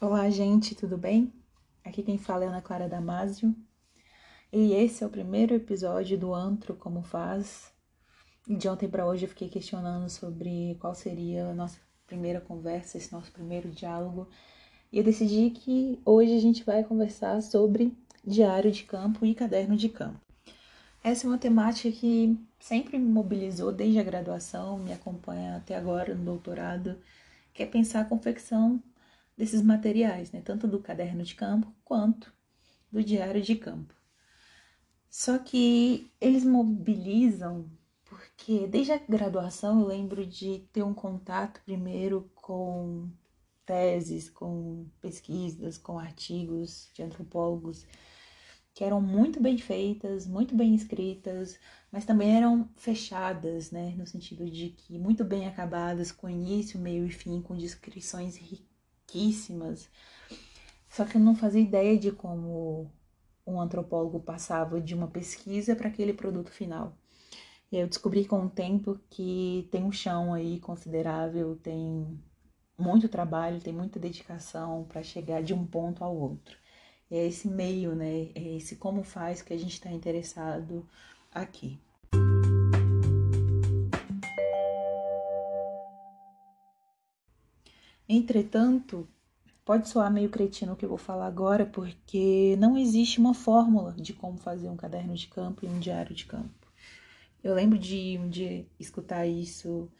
Olá, gente, tudo bem? Aqui quem fala é Ana Clara Damasio. E esse é o primeiro episódio do Antro Como Faz. De ontem para hoje eu fiquei questionando sobre qual seria a nossa primeira conversa, esse nosso primeiro diálogo. E eu decidi que hoje a gente vai conversar sobre diário de campo e caderno de campo. Essa é uma temática que sempre me mobilizou desde a graduação, me acompanha até agora no doutorado, que é pensar a confecção desses materiais, né? tanto do caderno de campo quanto do diário de campo. Só que eles mobilizam porque desde a graduação eu lembro de ter um contato primeiro com teses, com pesquisas, com artigos de antropólogos que eram muito bem feitas, muito bem escritas, mas também eram fechadas, né, no sentido de que muito bem acabadas, com início, meio e fim, com descrições riquíssimas. Só que eu não fazia ideia de como um antropólogo passava de uma pesquisa para aquele produto final. E eu descobri com o tempo que tem um chão aí considerável, tem muito trabalho, tem muita dedicação para chegar de um ponto ao outro. E é esse meio, né? É esse como faz que a gente está interessado aqui. Entretanto, pode soar meio cretino o que eu vou falar agora, porque não existe uma fórmula de como fazer um caderno de campo e um diário de campo. Eu lembro de um dia escutar isso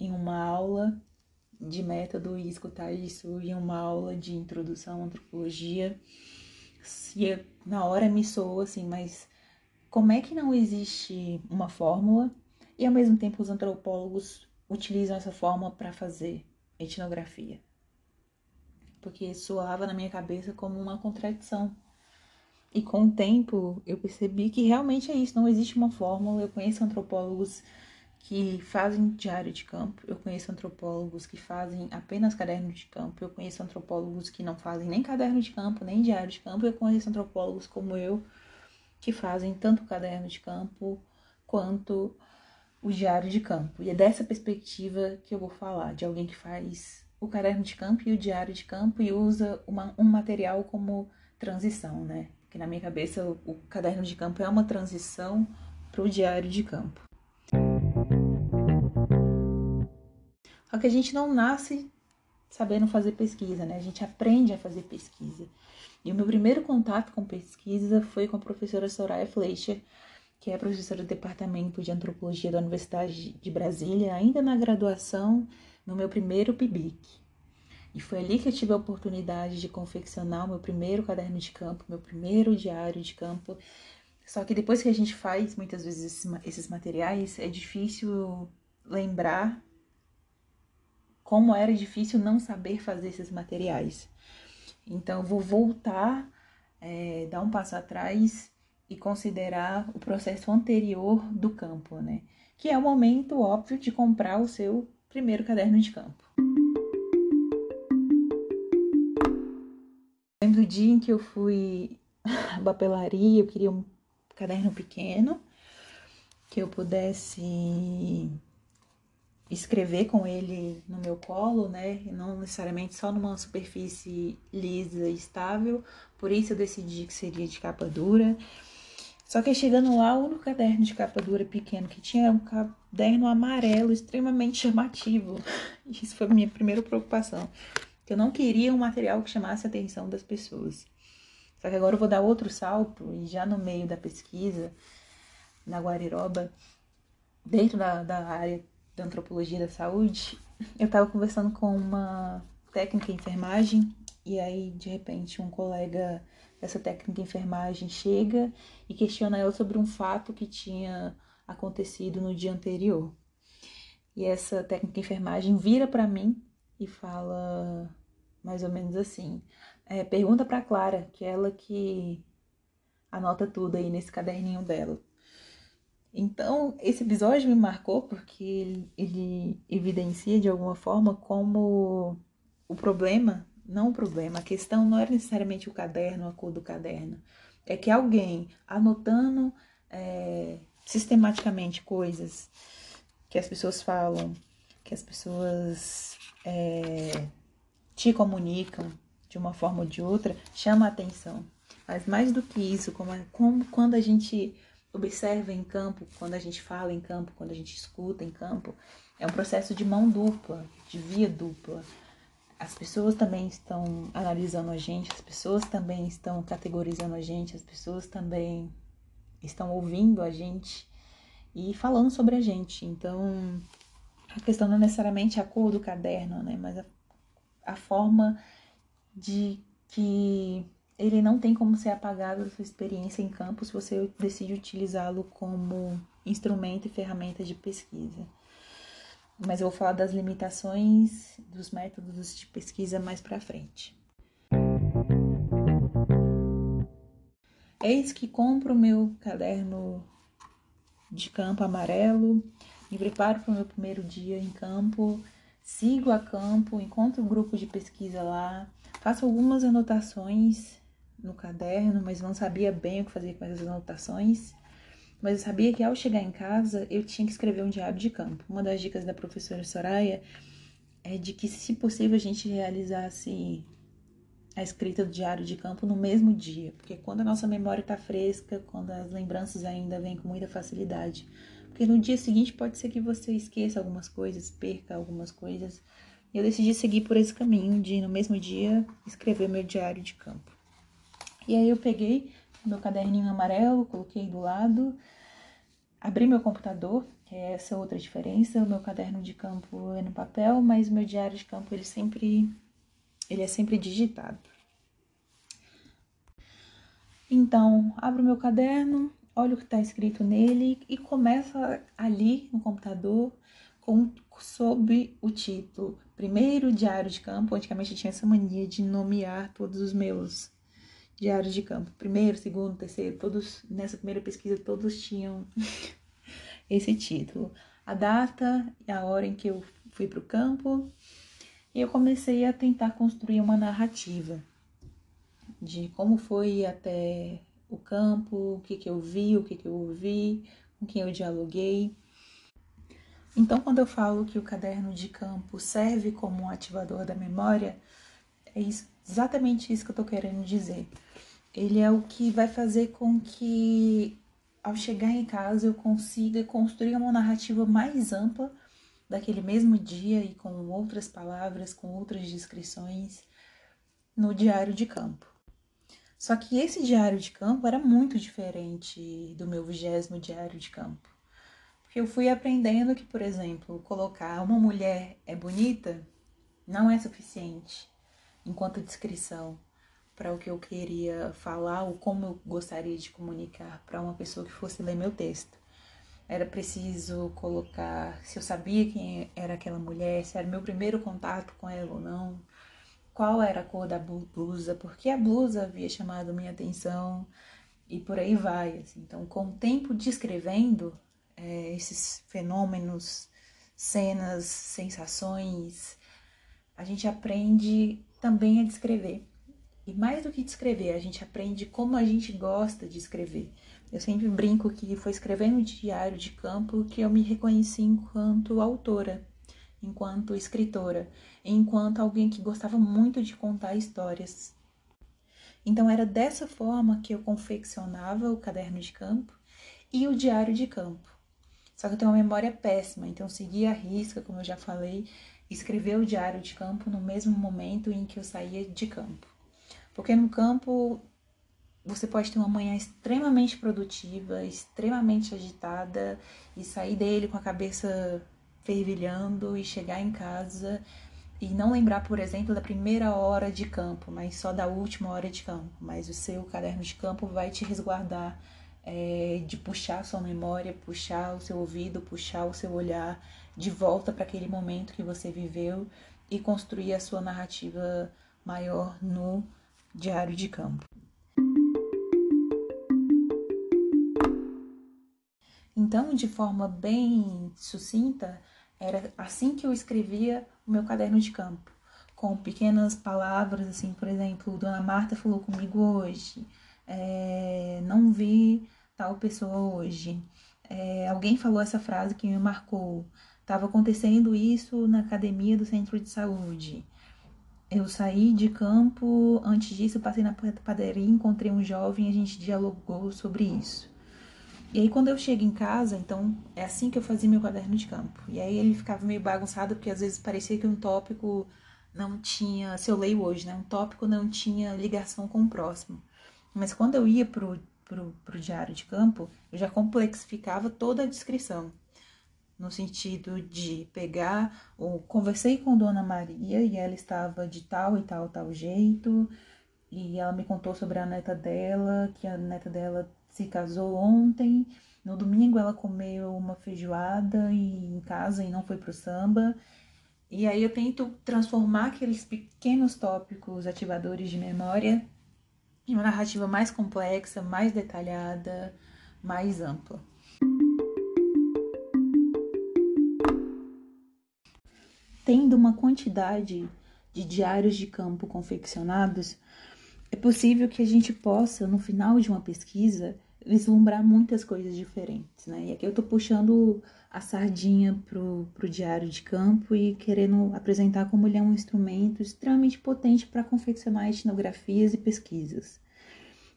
em uma aula de método e escutar isso em uma aula de introdução à antropologia. E na hora me soou assim, mas como é que não existe uma fórmula e ao mesmo tempo os antropólogos utilizam essa fórmula para fazer etnografia. Porque soava na minha cabeça como uma contradição. E com o tempo eu percebi que realmente é isso, não existe uma fórmula. Eu conheço antropólogos que fazem diário de campo, eu conheço antropólogos que fazem apenas caderno de campo, eu conheço antropólogos que não fazem nem caderno de campo, nem diário de campo, eu conheço antropólogos como eu que fazem tanto caderno de campo quanto o diário de campo. E é dessa perspectiva que eu vou falar, de alguém que faz o caderno de campo e o diário de campo e usa uma, um material como transição, né? Que na minha cabeça o, o caderno de campo é uma transição para o diário de campo. Só que a gente não nasce sabendo fazer pesquisa, né? A gente aprende a fazer pesquisa. E o meu primeiro contato com pesquisa foi com a professora Soraya Fleischer, que é professora do Departamento de Antropologia da Universidade de Brasília, ainda na graduação, no meu primeiro PIBIC. E foi ali que eu tive a oportunidade de confeccionar o meu primeiro caderno de campo, meu primeiro diário de campo. Só que depois que a gente faz muitas vezes esses materiais, é difícil lembrar como era difícil não saber fazer esses materiais. Então, eu vou voltar, é, dar um passo atrás e considerar o processo anterior do campo, né? Que é o momento óbvio de comprar o seu primeiro caderno de campo. Lembro do dia em que eu fui à papelaria, eu queria um caderno pequeno que eu pudesse escrever com ele no meu colo, né? Não necessariamente só numa superfície lisa e estável. Por isso eu decidi que seria de capa dura. Só que chegando lá, o único caderno de capa dura pequeno que tinha era um caderno amarelo extremamente chamativo. Isso foi a minha primeira preocupação. Eu não queria um material que chamasse a atenção das pessoas. Só que agora eu vou dar outro salto e já no meio da pesquisa, na Guariroba, dentro da, da área da antropologia da saúde, eu estava conversando com uma técnica em enfermagem e aí de repente um colega essa técnica de enfermagem chega e questiona ela sobre um fato que tinha acontecido no dia anterior. E essa técnica de enfermagem vira para mim e fala mais ou menos assim: é, pergunta para Clara, que é ela que anota tudo aí nesse caderninho dela. Então, esse episódio me marcou porque ele, ele evidencia de alguma forma como o problema não o problema, a questão não era necessariamente o caderno, a cor do caderno. É que alguém anotando é, sistematicamente coisas que as pessoas falam, que as pessoas é, te comunicam, de uma forma ou de outra, chama a atenção. Mas mais do que isso, como, como quando a gente observa em campo, quando a gente fala em campo, quando a gente escuta em campo, é um processo de mão dupla, de via dupla. As pessoas também estão analisando a gente, as pessoas também estão categorizando a gente, as pessoas também estão ouvindo a gente e falando sobre a gente. Então, a questão não é necessariamente a cor do caderno, né? Mas a, a forma de que ele não tem como ser apagado da sua experiência em campo se você decide utilizá-lo como instrumento e ferramenta de pesquisa. Mas eu vou falar das limitações dos métodos de pesquisa mais para frente. Eis que compro o meu caderno de campo amarelo, me preparo para o meu primeiro dia em campo, sigo a campo, encontro um grupo de pesquisa lá, faço algumas anotações no caderno, mas não sabia bem o que fazer com essas anotações. Mas eu sabia que ao chegar em casa eu tinha que escrever um diário de campo. Uma das dicas da professora Soraya é de que, se possível, a gente realizasse a escrita do diário de campo no mesmo dia, porque quando a nossa memória está fresca, quando as lembranças ainda vêm com muita facilidade, porque no dia seguinte pode ser que você esqueça algumas coisas, perca algumas coisas. Eu decidi seguir por esse caminho de no mesmo dia escrever meu diário de campo. E aí eu peguei meu caderninho amarelo, coloquei do lado, abri meu computador, é essa outra diferença. O meu caderno de campo é no papel, mas o meu diário de campo ele sempre ele é sempre digitado. Então, abro meu caderno, olho o que está escrito nele e começa ali no computador com, sob o título Primeiro Diário de Campo. Antigamente eu tinha essa mania de nomear todos os meus diários de campo. Primeiro, segundo, terceiro, todos, nessa primeira pesquisa, todos tinham esse título. A data e a hora em que eu fui para o campo. E eu comecei a tentar construir uma narrativa de como foi até o campo, o que, que eu vi, o que, que eu ouvi, com quem eu dialoguei. Então, quando eu falo que o caderno de campo serve como um ativador da memória, é isso, exatamente isso que eu estou querendo dizer ele é o que vai fazer com que ao chegar em casa eu consiga construir uma narrativa mais ampla daquele mesmo dia e com outras palavras, com outras descrições no diário de campo. Só que esse diário de campo era muito diferente do meu vigésimo diário de campo. Porque eu fui aprendendo que, por exemplo, colocar uma mulher é bonita não é suficiente enquanto descrição para o que eu queria falar ou como eu gostaria de comunicar para uma pessoa que fosse ler meu texto. Era preciso colocar se eu sabia quem era aquela mulher, se era meu primeiro contato com ela ou não, qual era a cor da blusa, porque a blusa havia chamado minha atenção e por aí vai. Assim. Então, com o tempo descrevendo é, esses fenômenos, cenas, sensações, a gente aprende também a descrever. E mais do que descrever, a gente aprende como a gente gosta de escrever. Eu sempre brinco que foi escrevendo diário de campo que eu me reconheci enquanto autora, enquanto escritora, enquanto alguém que gostava muito de contar histórias. Então era dessa forma que eu confeccionava o caderno de campo e o diário de campo. Só que eu tenho uma memória péssima, então segui a risca, como eu já falei, escrever o diário de campo no mesmo momento em que eu saía de campo. Porque no campo você pode ter uma manhã extremamente produtiva, extremamente agitada e sair dele com a cabeça fervilhando e chegar em casa e não lembrar, por exemplo, da primeira hora de campo, mas só da última hora de campo. Mas o seu caderno de campo vai te resguardar é, de puxar a sua memória, puxar o seu ouvido, puxar o seu olhar de volta para aquele momento que você viveu e construir a sua narrativa maior no Diário de Campo. Então, de forma bem sucinta, era assim que eu escrevia o meu caderno de campo, com pequenas palavras, assim, por exemplo, Dona Marta falou comigo hoje, é, não vi tal pessoa hoje, é, alguém falou essa frase que me marcou, estava acontecendo isso na academia do centro de saúde. Eu saí de campo, antes disso passei na padaria, encontrei um jovem a gente dialogou sobre isso. E aí quando eu chego em casa, então é assim que eu fazia meu caderno de campo. E aí ele ficava meio bagunçado porque às vezes parecia que um tópico não tinha, se eu leio hoje, né, um tópico não tinha ligação com o próximo. Mas quando eu ia pro, pro, pro diário de campo, eu já complexificava toda a descrição no sentido de pegar ou conversei com Dona Maria e ela estava de tal e tal tal jeito e ela me contou sobre a neta dela, que a neta dela se casou ontem. No domingo ela comeu uma feijoada e em casa e não foi pro samba. E aí eu tento transformar aqueles pequenos tópicos ativadores de memória em uma narrativa mais complexa, mais detalhada, mais ampla. Tendo uma quantidade de diários de campo confeccionados, é possível que a gente possa, no final de uma pesquisa, vislumbrar muitas coisas diferentes, né? E aqui eu tô puxando a sardinha pro, pro diário de campo e querendo apresentar como ele é um instrumento extremamente potente para confeccionar etnografias e pesquisas.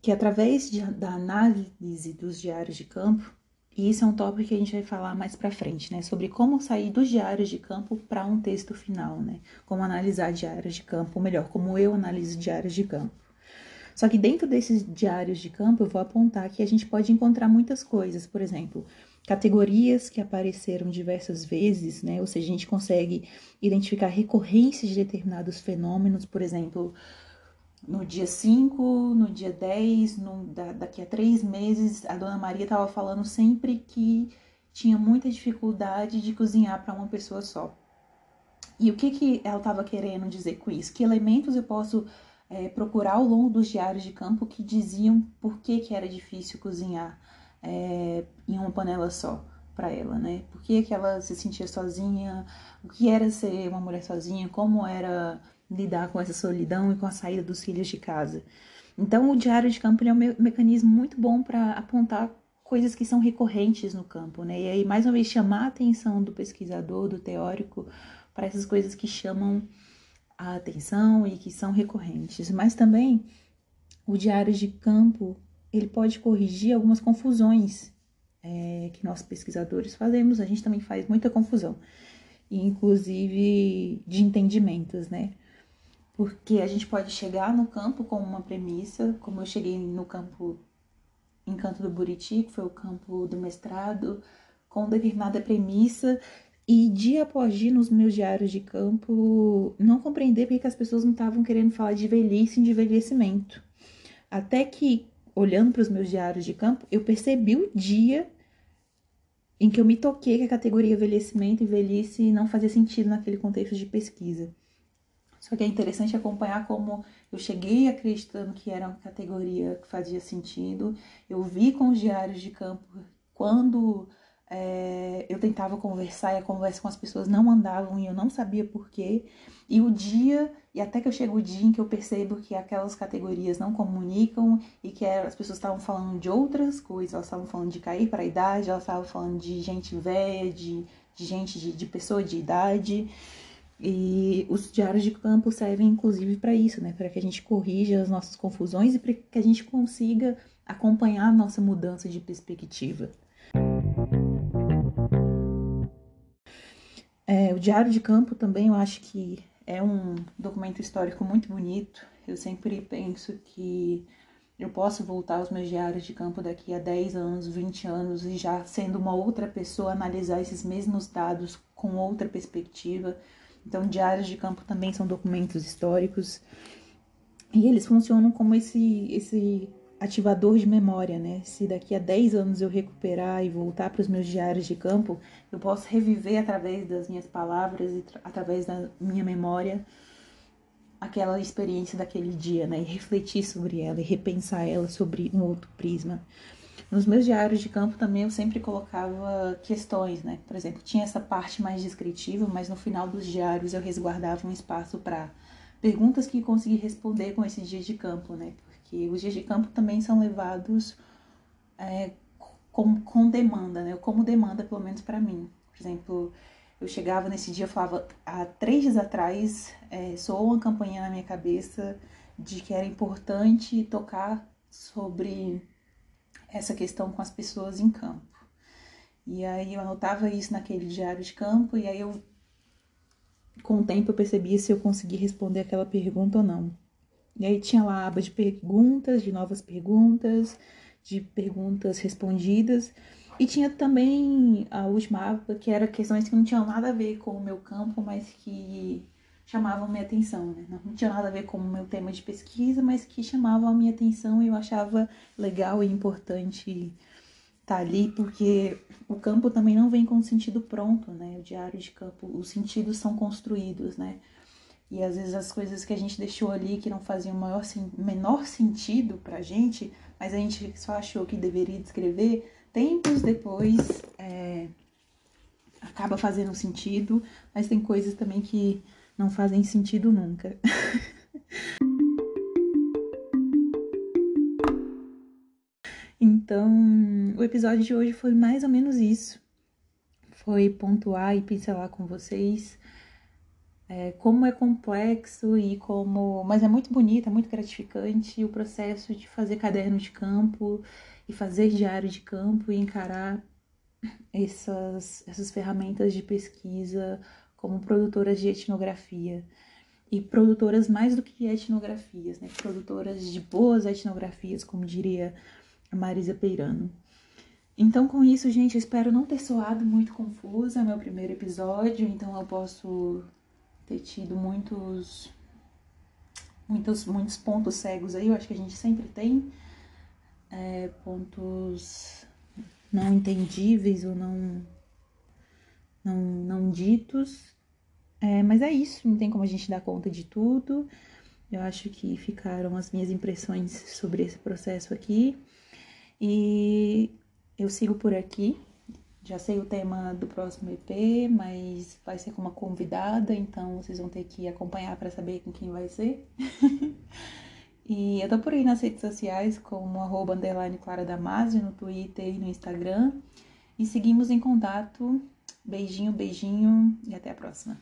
Que através de, da análise dos diários de campo, e isso é um tópico que a gente vai falar mais para frente, né? Sobre como sair dos diários de campo para um texto final, né? Como analisar diários de campo, ou melhor, como eu analiso diários de campo. Só que dentro desses diários de campo, eu vou apontar que a gente pode encontrar muitas coisas, por exemplo, categorias que apareceram diversas vezes, né? Ou seja, a gente consegue identificar recorrências de determinados fenômenos, por exemplo, no dia 5, no dia 10, no, da, daqui a três meses, a dona Maria estava falando sempre que tinha muita dificuldade de cozinhar para uma pessoa só. E o que, que ela estava querendo dizer com isso? Que elementos eu posso é, procurar ao longo dos diários de campo que diziam por que, que era difícil cozinhar é, em uma panela só para ela, né? Por que, que ela se sentia sozinha, o que era ser uma mulher sozinha, como era lidar com essa solidão e com a saída dos filhos de casa. Então, o diário de campo é um me mecanismo muito bom para apontar coisas que são recorrentes no campo, né? E aí, mais uma vez, chamar a atenção do pesquisador, do teórico, para essas coisas que chamam a atenção e que são recorrentes. Mas também, o diário de campo, ele pode corrigir algumas confusões é, que nós pesquisadores fazemos. A gente também faz muita confusão, inclusive de entendimentos, né? Porque a gente pode chegar no campo com uma premissa, como eu cheguei no campo em Canto do Buriti, que foi o campo do mestrado, com determinada premissa, e dia após dia nos meus diários de campo, não compreender porque as pessoas não estavam querendo falar de velhice e de envelhecimento. Até que, olhando para os meus diários de campo, eu percebi o dia em que eu me toquei que a categoria envelhecimento e velhice não fazia sentido naquele contexto de pesquisa. Só que é interessante acompanhar como eu cheguei acreditando que era uma categoria que fazia sentido. Eu vi com os diários de campo quando é, eu tentava conversar e a conversa com as pessoas não andavam e eu não sabia porquê. E o dia, e até que eu chego o dia em que eu percebo que aquelas categorias não comunicam e que as pessoas estavam falando de outras coisas, elas estavam falando de cair para a idade, elas estavam falando de gente velha, de, de gente, de, de pessoa de idade. E os diários de campo servem inclusive para isso, né? Para que a gente corrija as nossas confusões e para que a gente consiga acompanhar a nossa mudança de perspectiva. É, o diário de campo também eu acho que é um documento histórico muito bonito. Eu sempre penso que eu posso voltar aos meus diários de campo daqui a 10 anos, 20 anos e já sendo uma outra pessoa analisar esses mesmos dados com outra perspectiva então, diários de campo também são documentos históricos e eles funcionam como esse, esse ativador de memória, né? Se daqui a 10 anos eu recuperar e voltar para os meus diários de campo, eu posso reviver através das minhas palavras e através da minha memória aquela experiência daquele dia, né? E refletir sobre ela e repensar ela sobre um outro prisma. Nos meus diários de campo também eu sempre colocava questões, né? Por exemplo, tinha essa parte mais descritiva, mas no final dos diários eu resguardava um espaço para perguntas que consegui responder com esses dias de campo, né? Porque os dias de campo também são levados é, com, com demanda, né? Como demanda, pelo menos para mim. Por exemplo, eu chegava nesse dia, eu falava, há três dias atrás, é, soou uma campanha na minha cabeça de que era importante tocar sobre essa questão com as pessoas em campo. E aí eu anotava isso naquele diário de campo, e aí eu, com o tempo, eu percebia se eu conseguia responder aquela pergunta ou não. E aí tinha lá a aba de perguntas, de novas perguntas, de perguntas respondidas. E tinha também a última aba, que era questões que não tinham nada a ver com o meu campo, mas que chamavam minha atenção, né? Não tinha nada a ver com o meu tema de pesquisa, mas que chamavam a minha atenção e eu achava legal e importante estar tá ali, porque o campo também não vem com sentido pronto, né? O diário de campo, os sentidos são construídos, né? E às vezes as coisas que a gente deixou ali que não faziam maior, menor sentido pra gente, mas a gente só achou que deveria descrever, tempos depois é, acaba fazendo sentido, mas tem coisas também que não fazem sentido nunca. então, o episódio de hoje foi mais ou menos isso. Foi pontuar e pincelar com vocês é, como é complexo e como. Mas é muito bonito, é muito gratificante o processo de fazer caderno de campo e fazer diário de campo e encarar essas, essas ferramentas de pesquisa como produtoras de etnografia e produtoras mais do que etnografias, né? Produtoras de boas etnografias, como diria a Marisa Peirano. Então, com isso, gente, eu espero não ter soado muito confusa é meu primeiro episódio, então eu posso ter tido muitos muitos muitos pontos cegos aí, eu acho que a gente sempre tem é, pontos não entendíveis ou não não, não ditos é, mas é isso, não tem como a gente dar conta de tudo. Eu acho que ficaram as minhas impressões sobre esse processo aqui. E eu sigo por aqui. Já sei o tema do próximo EP, mas vai ser com uma convidada, então vocês vão ter que acompanhar para saber com quem vai ser. e eu tô por aí nas redes sociais como arroba underline Clara Damasio, no Twitter e no Instagram. E seguimos em contato. Beijinho, beijinho e até a próxima.